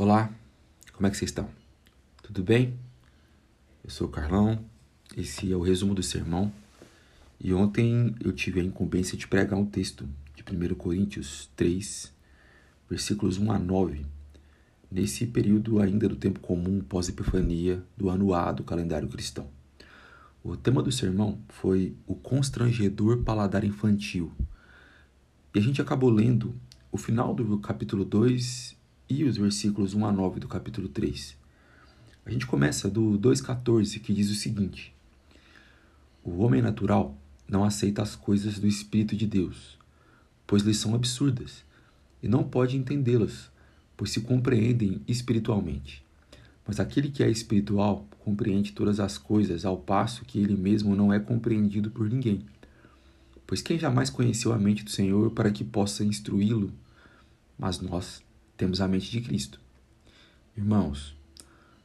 Olá, como é que vocês estão? Tudo bem? Eu sou o Carlão, esse é o resumo do sermão. E ontem eu tive a incumbência de pregar um texto de 1 Coríntios 3, versículos 1 a 9, nesse período ainda do tempo comum pós-epifania do ano A do calendário cristão. O tema do sermão foi o constrangedor paladar infantil. E a gente acabou lendo o final do capítulo 2 e os versículos 1 a 9 do capítulo 3. A gente começa do 2,14, que diz o seguinte: O homem natural não aceita as coisas do Espírito de Deus, pois lhes são absurdas, e não pode entendê-las, pois se compreendem espiritualmente. Mas aquele que é espiritual compreende todas as coisas, ao passo que ele mesmo não é compreendido por ninguém. Pois quem jamais conheceu a mente do Senhor para que possa instruí-lo? Mas nós temos a mente de Cristo. Irmãos,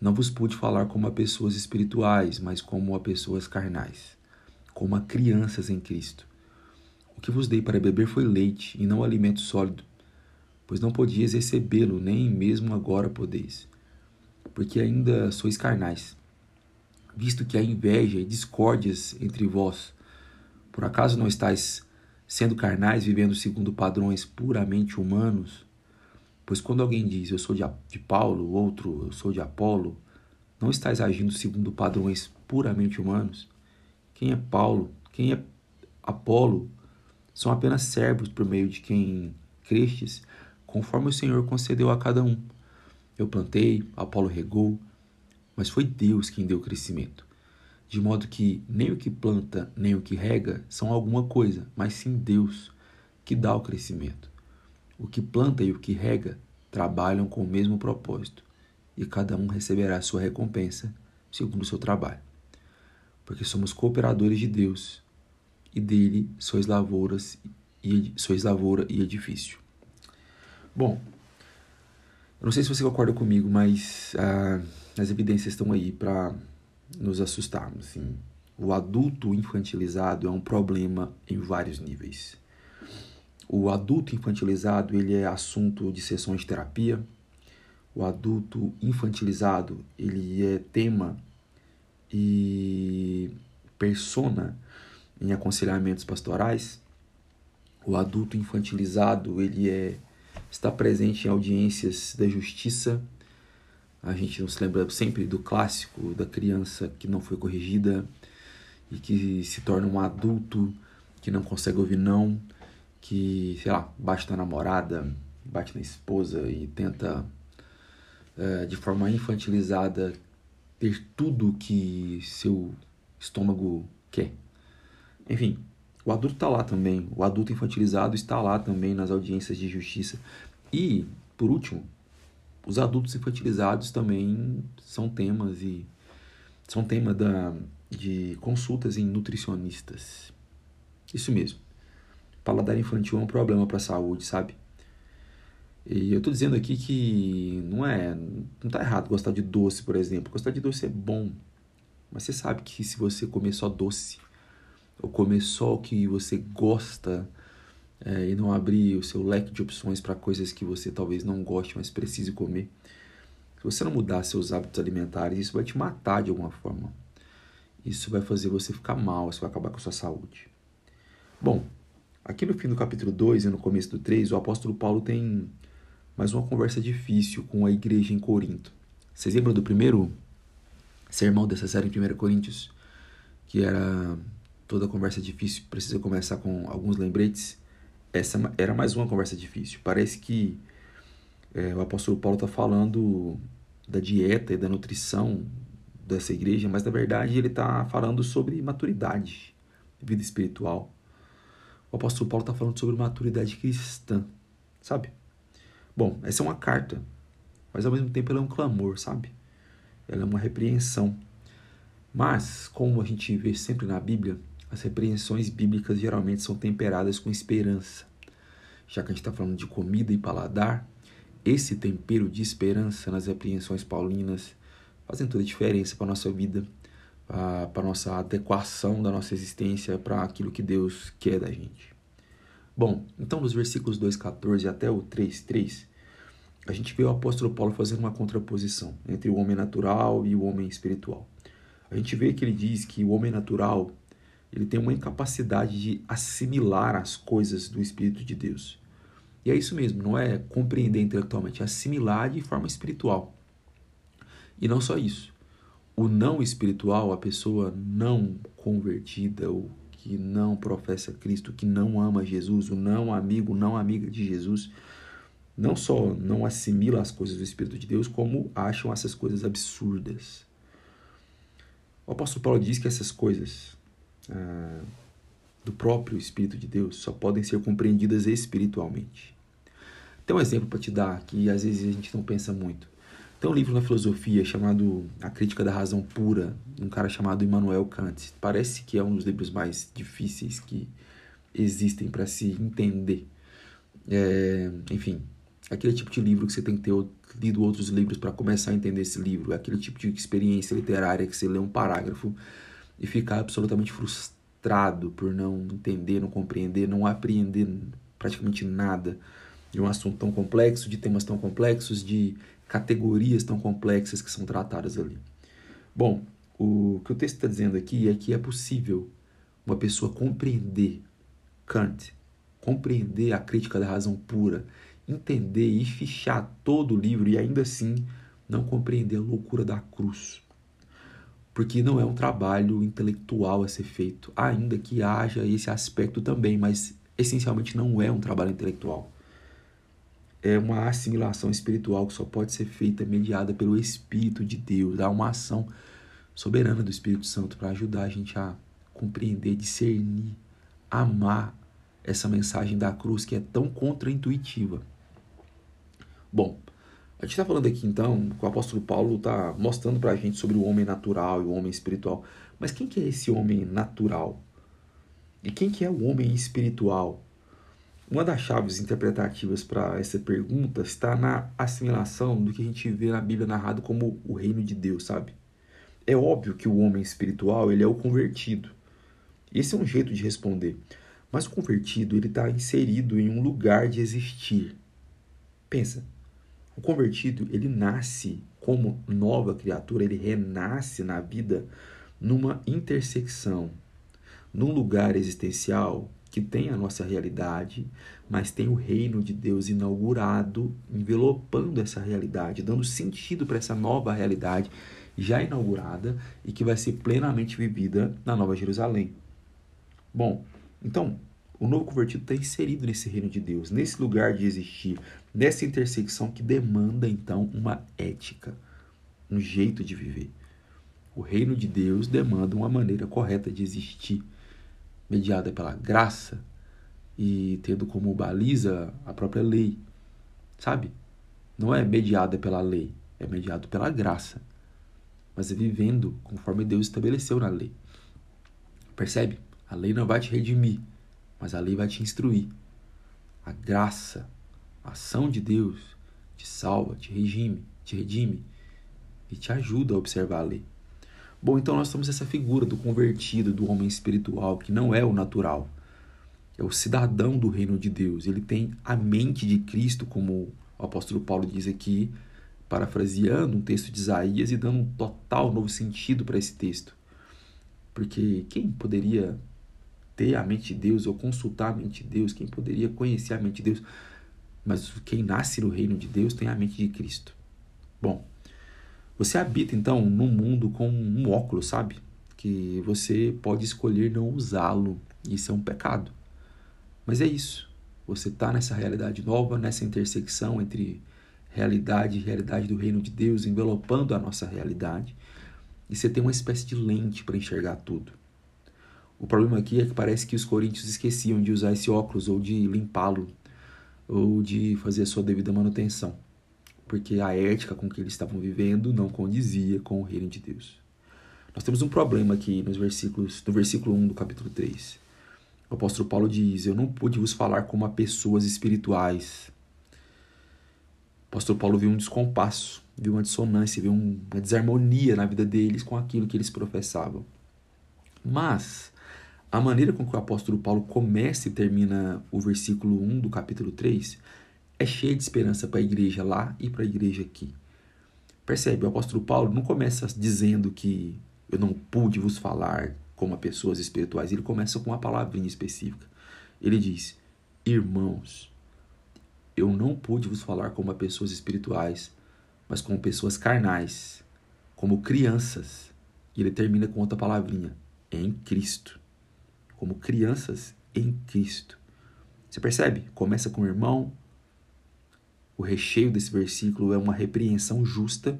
não vos pude falar como a pessoas espirituais, mas como a pessoas carnais, como a crianças em Cristo. O que vos dei para beber foi leite, e não alimento sólido, pois não podias recebê-lo, nem mesmo agora podeis, porque ainda sois carnais. Visto que há inveja e discórdias entre vós, por acaso não estáis sendo carnais, vivendo segundo padrões puramente humanos? Pois quando alguém diz eu sou de, de Paulo, outro eu sou de Apolo, não estás agindo segundo padrões puramente humanos? Quem é Paulo? Quem é Apolo? São apenas servos por meio de quem crestes, conforme o Senhor concedeu a cada um. Eu plantei, Apolo regou, mas foi Deus quem deu o crescimento. De modo que nem o que planta, nem o que rega são alguma coisa, mas sim Deus que dá o crescimento. O que planta e o que rega trabalham com o mesmo propósito, e cada um receberá sua recompensa segundo o seu trabalho. Porque somos cooperadores de Deus, e dele sois lavouras e sois lavoura e edifício. Bom, eu não sei se você concorda comigo, mas ah, as evidências estão aí para nos assustar. Assim. O adulto infantilizado é um problema em vários níveis. O adulto infantilizado ele é assunto de sessões de terapia. O adulto infantilizado ele é tema e persona em aconselhamentos pastorais. O adulto infantilizado ele é está presente em audiências da justiça. A gente não se lembra sempre do clássico da criança que não foi corrigida e que se torna um adulto que não consegue ouvir não que, sei lá, bate na namorada, bate na esposa e tenta, é, de forma infantilizada, ter tudo que seu estômago quer. Enfim, o adulto está lá também, o adulto infantilizado está lá também nas audiências de justiça. E, por último, os adultos infantilizados também são temas e são tema da, de consultas em nutricionistas. Isso mesmo paladar infantil é um problema para a saúde, sabe? E eu tô dizendo aqui que não é, não tá errado gostar de doce, por exemplo. Gostar de doce é bom. Mas você sabe que se você comer só doce, ou comer só o que você gosta, é, e não abrir o seu leque de opções para coisas que você talvez não goste, mas precise comer, se você não mudar seus hábitos alimentares, isso vai te matar de alguma forma. Isso vai fazer você ficar mal, isso vai acabar com a sua saúde. Bom, Aqui no fim do capítulo 2 e no começo do 3, o apóstolo Paulo tem mais uma conversa difícil com a igreja em Corinto. Vocês lembram do primeiro sermão dessa série em 1 Coríntios? Que era toda conversa difícil, precisa começar com alguns lembretes. Essa era mais uma conversa difícil. Parece que é, o apóstolo Paulo está falando da dieta e da nutrição dessa igreja, mas na verdade ele está falando sobre maturidade, vida espiritual o apóstolo Paulo está falando sobre maturidade cristã, sabe? Bom, essa é uma carta, mas ao mesmo tempo ela é um clamor, sabe? Ela é uma repreensão. Mas, como a gente vê sempre na Bíblia, as repreensões bíblicas geralmente são temperadas com esperança. Já que a gente está falando de comida e paladar, esse tempero de esperança nas repreensões paulinas fazem toda a diferença para a nossa vida para a nossa adequação da nossa existência para aquilo que Deus quer da gente. Bom, então dos versículos 2,14 até o 3,3, a gente vê o apóstolo Paulo fazendo uma contraposição entre o homem natural e o homem espiritual. A gente vê que ele diz que o homem natural ele tem uma incapacidade de assimilar as coisas do Espírito de Deus. E é isso mesmo, não é compreender intelectualmente, é assimilar de forma espiritual. E não só isso. O não espiritual, a pessoa não convertida, o que não professa Cristo, que não ama Jesus, o não amigo, não amiga de Jesus, não só não assimila as coisas do Espírito de Deus, como acham essas coisas absurdas. O apóstolo Paulo diz que essas coisas ah, do próprio Espírito de Deus só podem ser compreendidas espiritualmente. Tem um exemplo para te dar que às vezes a gente não pensa muito. Tem um livro na filosofia chamado A Crítica da Razão Pura, um cara chamado Immanuel Kant. Parece que é um dos livros mais difíceis que existem para se entender. É, enfim, aquele tipo de livro que você tem que ter lido outros livros para começar a entender esse livro. É aquele tipo de experiência literária que você lê um parágrafo e fica absolutamente frustrado por não entender, não compreender, não apreender praticamente nada de um assunto tão complexo, de temas tão complexos, de categorias tão complexas que são tratadas ali. Bom, o que o texto está dizendo aqui é que é possível uma pessoa compreender Kant, compreender a crítica da razão pura, entender e fichar todo o livro e ainda assim não compreender a loucura da cruz. Porque não é um trabalho intelectual a ser feito, ainda que haja esse aspecto também, mas essencialmente não é um trabalho intelectual. É uma assimilação espiritual que só pode ser feita mediada pelo Espírito de Deus. Há uma ação soberana do Espírito Santo para ajudar a gente a compreender, discernir, amar essa mensagem da cruz que é tão contraintuitiva. Bom, a gente está falando aqui então, que o apóstolo Paulo está mostrando para a gente sobre o homem natural e o homem espiritual. Mas quem que é esse homem natural? E quem que é o homem espiritual? Uma das chaves interpretativas para essa pergunta está na assimilação do que a gente vê na Bíblia narrado como o reino de Deus, sabe? É óbvio que o homem espiritual ele é o convertido. Esse é um jeito de responder. Mas o convertido ele está inserido em um lugar de existir. Pensa, o convertido, ele nasce como nova criatura, ele renasce na vida numa intersecção, num lugar existencial que tem a nossa realidade, mas tem o reino de Deus inaugurado, envelopando essa realidade, dando sentido para essa nova realidade já inaugurada e que vai ser plenamente vivida na Nova Jerusalém. Bom, então, o novo convertido está inserido nesse reino de Deus, nesse lugar de existir, nessa intersecção que demanda então uma ética, um jeito de viver. O reino de Deus demanda uma maneira correta de existir, mediada pela graça e tendo como baliza a própria lei. Sabe? Não é mediada pela lei, é mediado pela graça, mas é vivendo conforme Deus estabeleceu na lei. Percebe? A lei não vai te redimir, mas a lei vai te instruir. A graça, a ação de Deus te salva, te regime, te redime e te ajuda a observar a lei. Bom, então nós temos essa figura do convertido, do homem espiritual, que não é o natural. É o cidadão do reino de Deus. Ele tem a mente de Cristo, como o apóstolo Paulo diz aqui, parafraseando um texto de Isaías e dando um total novo sentido para esse texto. Porque quem poderia ter a mente de Deus ou consultar a mente de Deus, quem poderia conhecer a mente de Deus. Mas quem nasce no reino de Deus tem a mente de Cristo. Bom, você habita então num mundo com um óculos, sabe? Que você pode escolher não usá-lo. Isso é um pecado. Mas é isso. Você está nessa realidade nova, nessa intersecção entre realidade e realidade do reino de Deus, envelopando a nossa realidade. E você tem uma espécie de lente para enxergar tudo. O problema aqui é que parece que os coríntios esqueciam de usar esse óculos ou de limpá-lo ou de fazer a sua devida manutenção, porque a ética com que eles estavam vivendo não condizia com o reino de Deus. Nós temos um problema aqui nos versículos, no versículo 1 do capítulo 3. O apóstolo Paulo diz: Eu não pude vos falar como a pessoas espirituais. O apóstolo Paulo viu um descompasso, viu uma dissonância, viu uma desarmonia na vida deles com aquilo que eles professavam. Mas a maneira com que o apóstolo Paulo começa e termina o versículo 1 do capítulo 3 é cheia de esperança para a igreja lá e para a igreja aqui. Percebe? O apóstolo Paulo não começa dizendo que eu não pude vos falar como a pessoas espirituais. Ele começa com uma palavrinha específica. Ele diz: Irmãos, eu não pude vos falar como a pessoas espirituais, mas como pessoas carnais, como crianças. E ele termina com outra palavrinha: em Cristo. Como crianças em Cristo. Você percebe? Começa com irmão. O recheio desse versículo é uma repreensão justa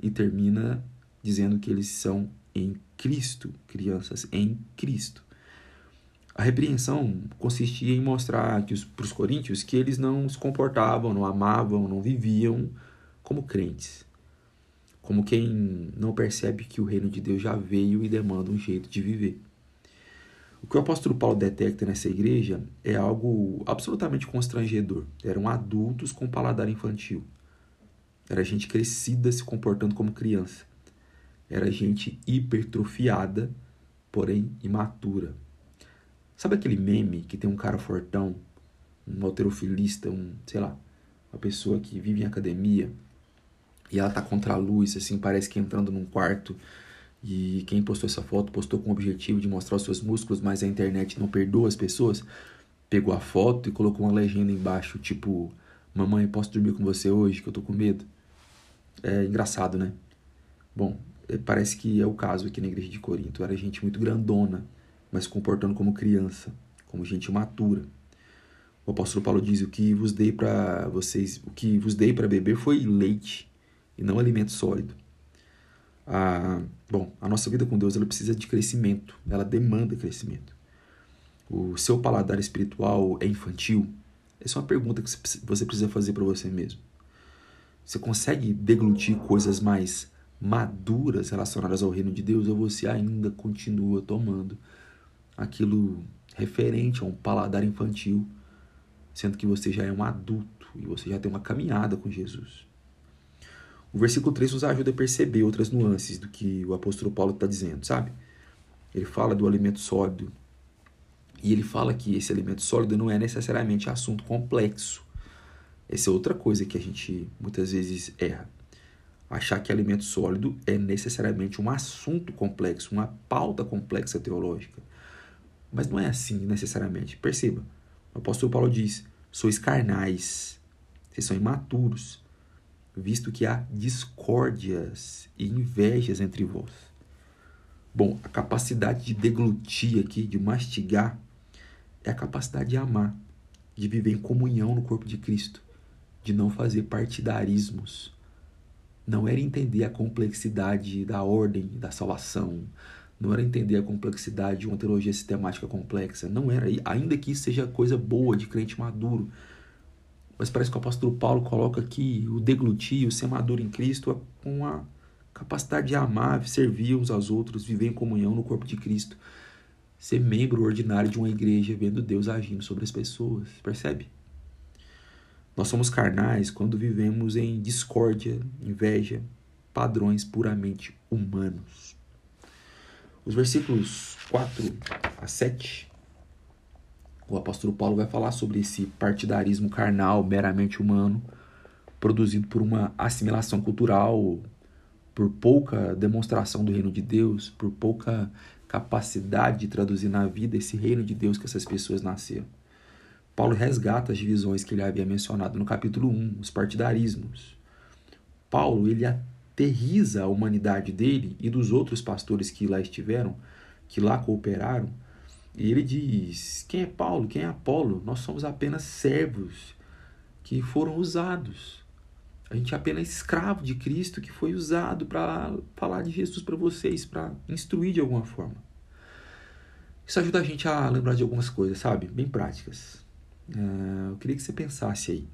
e termina dizendo que eles são em Cristo, crianças em Cristo. A repreensão consistia em mostrar para os coríntios que eles não se comportavam, não amavam, não viviam como crentes. Como quem não percebe que o reino de Deus já veio e demanda um jeito de viver. O que o apóstolo Paulo detecta nessa igreja é algo absolutamente constrangedor. Eram adultos com paladar infantil. Era gente crescida se comportando como criança. Era gente hipertrofiada, porém imatura. Sabe aquele meme que tem um cara fortão, um alterofilista, um, sei lá, uma pessoa que vive em academia e ela tá contra a luz, assim, parece que entrando num quarto e quem postou essa foto postou com o objetivo de mostrar os seus músculos, mas a internet não perdoa as pessoas. Pegou a foto e colocou uma legenda embaixo, tipo: Mamãe, posso dormir com você hoje que eu tô com medo? É engraçado, né? Bom, é, parece que é o caso aqui na igreja de Corinto. Era gente muito grandona, mas comportando como criança, como gente matura. O apóstolo Paulo diz: "O que vos dei para vocês, o que vos dei para beber foi leite e não alimento sólido." Bom, a nossa vida com Deus ela precisa de crescimento, ela demanda crescimento. O seu paladar espiritual é infantil? Essa é uma pergunta que você precisa fazer para você mesmo. Você consegue deglutir coisas mais maduras relacionadas ao reino de Deus ou você ainda continua tomando aquilo referente a um paladar infantil, sendo que você já é um adulto e você já tem uma caminhada com Jesus? O versículo 3 nos ajuda a perceber outras nuances do que o apóstolo Paulo está dizendo, sabe? Ele fala do alimento sólido e ele fala que esse alimento sólido não é necessariamente assunto complexo. Essa é outra coisa que a gente muitas vezes erra achar que alimento sólido é necessariamente um assunto complexo, uma pauta complexa teológica. Mas não é assim necessariamente. Perceba, o apóstolo Paulo diz: sois carnais, vocês são imaturos, visto que há discórdias e invejas entre vós. Bom, a capacidade de deglutir aqui, de mastigar, é a capacidade de amar, de viver em comunhão no corpo de Cristo, de não fazer partidarismos, não era entender a complexidade da ordem da salvação, não era entender a complexidade de uma teologia sistemática complexa, não era, ainda que isso seja coisa boa de crente maduro. Mas parece que o apóstolo Paulo coloca aqui o deglutir, o ser maduro em Cristo, com a capacidade de amar, servir uns aos outros, viver em comunhão no corpo de Cristo, ser membro ordinário de uma igreja, vendo Deus agindo sobre as pessoas, percebe? Nós somos carnais quando vivemos em discórdia, inveja, padrões puramente humanos. Os versículos 4 a 7, o apóstolo Paulo vai falar sobre esse partidarismo carnal, meramente humano, produzido por uma assimilação cultural, por pouca demonstração do reino de Deus, por pouca capacidade de traduzir na vida esse reino de Deus que essas pessoas nasceram. Paulo resgata as divisões que ele havia mencionado no capítulo 1, os partidarismos. Paulo, ele aterriza a humanidade dele e dos outros pastores que lá estiveram, que lá cooperaram, e ele diz: Quem é Paulo? Quem é Apolo? Nós somos apenas servos que foram usados. A gente é apenas escravo de Cristo que foi usado para falar de Jesus para vocês, para instruir de alguma forma. Isso ajuda a gente a lembrar de algumas coisas, sabe? Bem práticas. Uh, eu queria que você pensasse aí.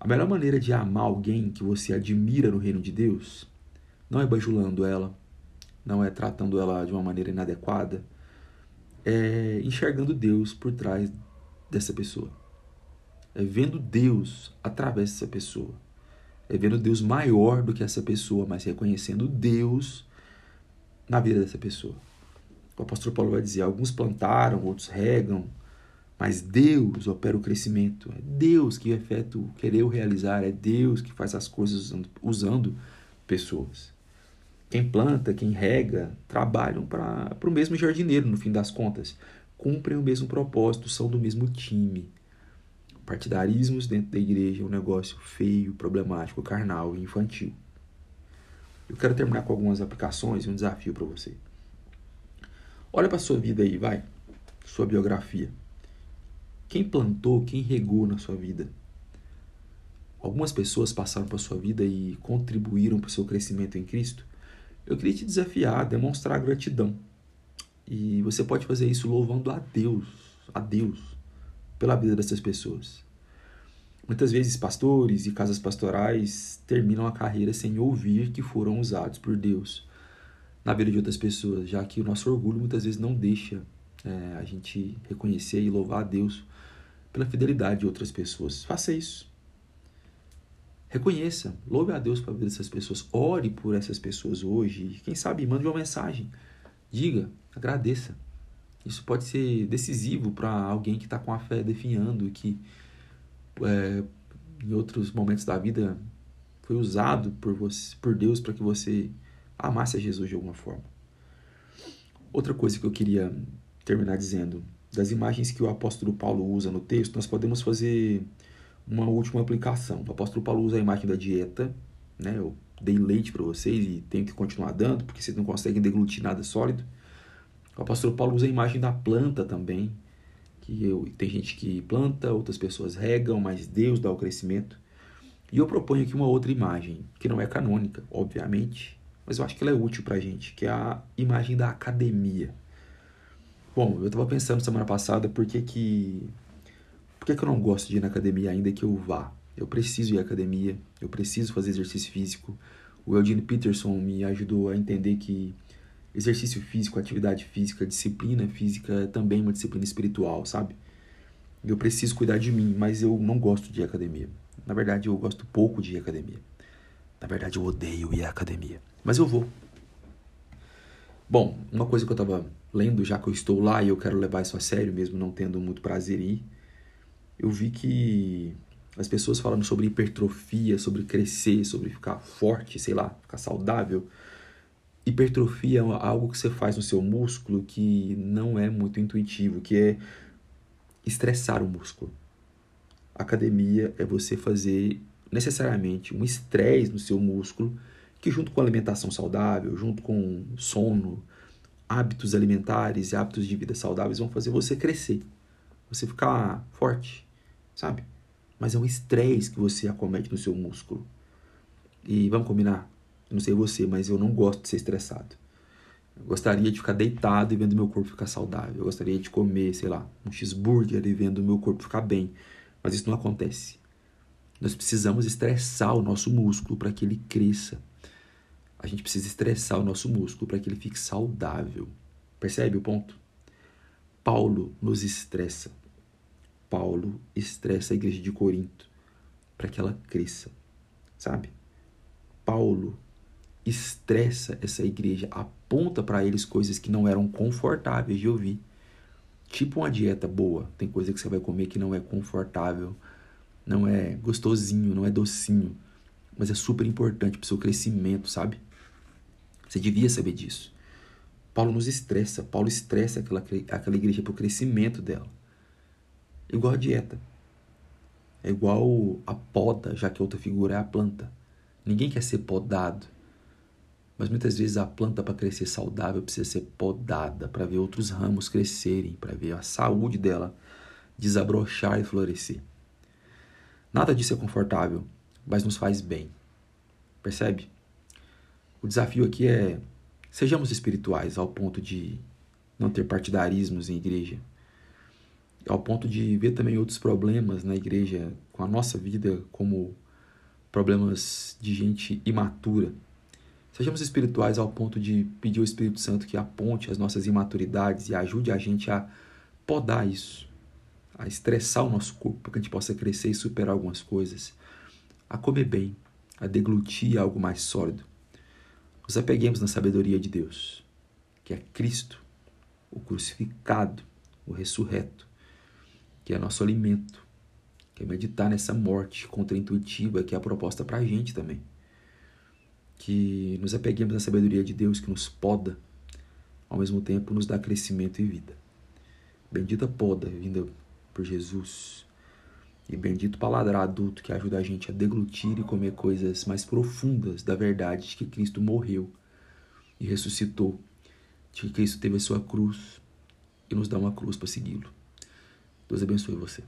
A melhor maneira de amar alguém que você admira no reino de Deus não é bajulando ela, não é tratando ela de uma maneira inadequada, é enxergando Deus por trás dessa pessoa. É vendo Deus através dessa pessoa. É vendo Deus maior do que essa pessoa, mas reconhecendo Deus na vida dessa pessoa. O apóstolo Paulo vai dizer: alguns plantaram, outros regam, Mas Deus opera o crescimento. É Deus que efeta o querer realizar. É Deus que faz as coisas usando, usando pessoas. Quem planta, quem rega, trabalham para o mesmo jardineiro, no fim das contas. Cumprem o mesmo propósito, são do mesmo time. Partidarismos dentro da igreja é um negócio feio, problemático, carnal e infantil. Eu quero terminar com algumas aplicações e um desafio para você. Olha para sua vida aí, vai. Sua biografia. Quem plantou, quem regou na sua vida? Algumas pessoas passaram para sua vida e contribuíram para o seu crescimento em Cristo. Eu queria te desafiar a demonstrar gratidão. E você pode fazer isso louvando a Deus, a Deus, pela vida dessas pessoas. Muitas vezes, pastores e casas pastorais terminam a carreira sem ouvir que foram usados por Deus na vida de outras pessoas, já que o nosso orgulho muitas vezes não deixa é, a gente reconhecer e louvar a Deus pela fidelidade de outras pessoas. Faça isso. Reconheça, louve a Deus pela vida dessas pessoas, ore por essas pessoas hoje. Quem sabe, mande uma mensagem. Diga, agradeça. Isso pode ser decisivo para alguém que está com a fé definhando e que é, em outros momentos da vida foi usado por, você, por Deus para que você amasse a Jesus de alguma forma. Outra coisa que eu queria terminar dizendo, das imagens que o apóstolo Paulo usa no texto, nós podemos fazer uma última aplicação. O apóstolo Paulo usa a imagem da dieta, né? Eu dei leite para vocês e tenho que continuar dando, porque vocês não conseguem deglutir nada sólido. O apóstolo Paulo usa a imagem da planta também, que eu, tem gente que planta, outras pessoas regam, mas Deus dá o crescimento. E eu proponho aqui uma outra imagem, que não é canônica, obviamente, mas eu acho que ela é útil para a gente, que é a imagem da academia. Bom, eu estava pensando semana passada por que que, por que que eu não gosto de ir na academia ainda que eu vá. Eu preciso ir à academia, eu preciso fazer exercício físico. O Eugene Peterson me ajudou a entender que exercício físico, atividade física, disciplina física é também uma disciplina espiritual, sabe? Eu preciso cuidar de mim, mas eu não gosto de ir à academia. Na verdade, eu gosto pouco de ir à academia. Na verdade, eu odeio ir à academia. Mas eu vou. Bom, uma coisa que eu estava lendo, já que eu estou lá e eu quero levar isso a sério, mesmo não tendo muito prazer em ir, eu vi que as pessoas falando sobre hipertrofia, sobre crescer, sobre ficar forte, sei lá, ficar saudável, hipertrofia é algo que você faz no seu músculo que não é muito intuitivo, que é estressar o músculo. Academia é você fazer necessariamente um estresse no seu músculo, que junto com alimentação saudável, junto com sono, hábitos alimentares e hábitos de vida saudáveis vão fazer você crescer, você ficar forte, sabe? Mas é um estresse que você acomete no seu músculo. E vamos combinar, eu não sei você, mas eu não gosto de ser estressado. Eu gostaria de ficar deitado e vendo meu corpo ficar saudável. Eu gostaria de comer, sei lá, um cheeseburger e vendo meu corpo ficar bem. Mas isso não acontece. Nós precisamos estressar o nosso músculo para que ele cresça. A gente precisa estressar o nosso músculo para que ele fique saudável. Percebe o ponto? Paulo nos estressa. Paulo estressa a igreja de Corinto para que ela cresça. Sabe? Paulo estressa essa igreja, aponta para eles coisas que não eram confortáveis de ouvir. Tipo uma dieta boa, tem coisa que você vai comer que não é confortável, não é gostosinho, não é docinho, mas é super importante para o seu crescimento, sabe? Você devia saber disso. Paulo nos estressa, Paulo estressa aquela, aquela igreja para o crescimento dela. Igual a dieta. É igual a poda, já que a outra figura é a planta. Ninguém quer ser podado. Mas muitas vezes a planta para crescer saudável precisa ser podada para ver outros ramos crescerem, para ver a saúde dela desabrochar e florescer. Nada disso é confortável, mas nos faz bem. Percebe? O desafio aqui é sejamos espirituais ao ponto de não ter partidarismos em igreja, ao ponto de ver também outros problemas na igreja com a nossa vida como problemas de gente imatura Sejamos espirituais ao ponto de pedir ao Espírito Santo que aponte as nossas imaturidades e ajude a gente a podar isso, a estressar o nosso corpo para que a gente possa crescer e superar algumas coisas, a comer bem, a deglutir algo mais sólido. Nos apeguemos na sabedoria de Deus, que é Cristo, o crucificado, o ressurreto, que é nosso alimento, que é meditar nessa morte contra-intuitiva que é a proposta para a gente também. Que nos apeguemos à sabedoria de Deus que nos poda, ao mesmo tempo nos dá crescimento e vida. Bendita poda vinda por Jesus. E bendito paladar adulto que ajuda a gente a deglutir e comer coisas mais profundas da verdade de que Cristo morreu e ressuscitou, de que Cristo teve a sua cruz e nos dá uma cruz para segui-lo. Deus abençoe você.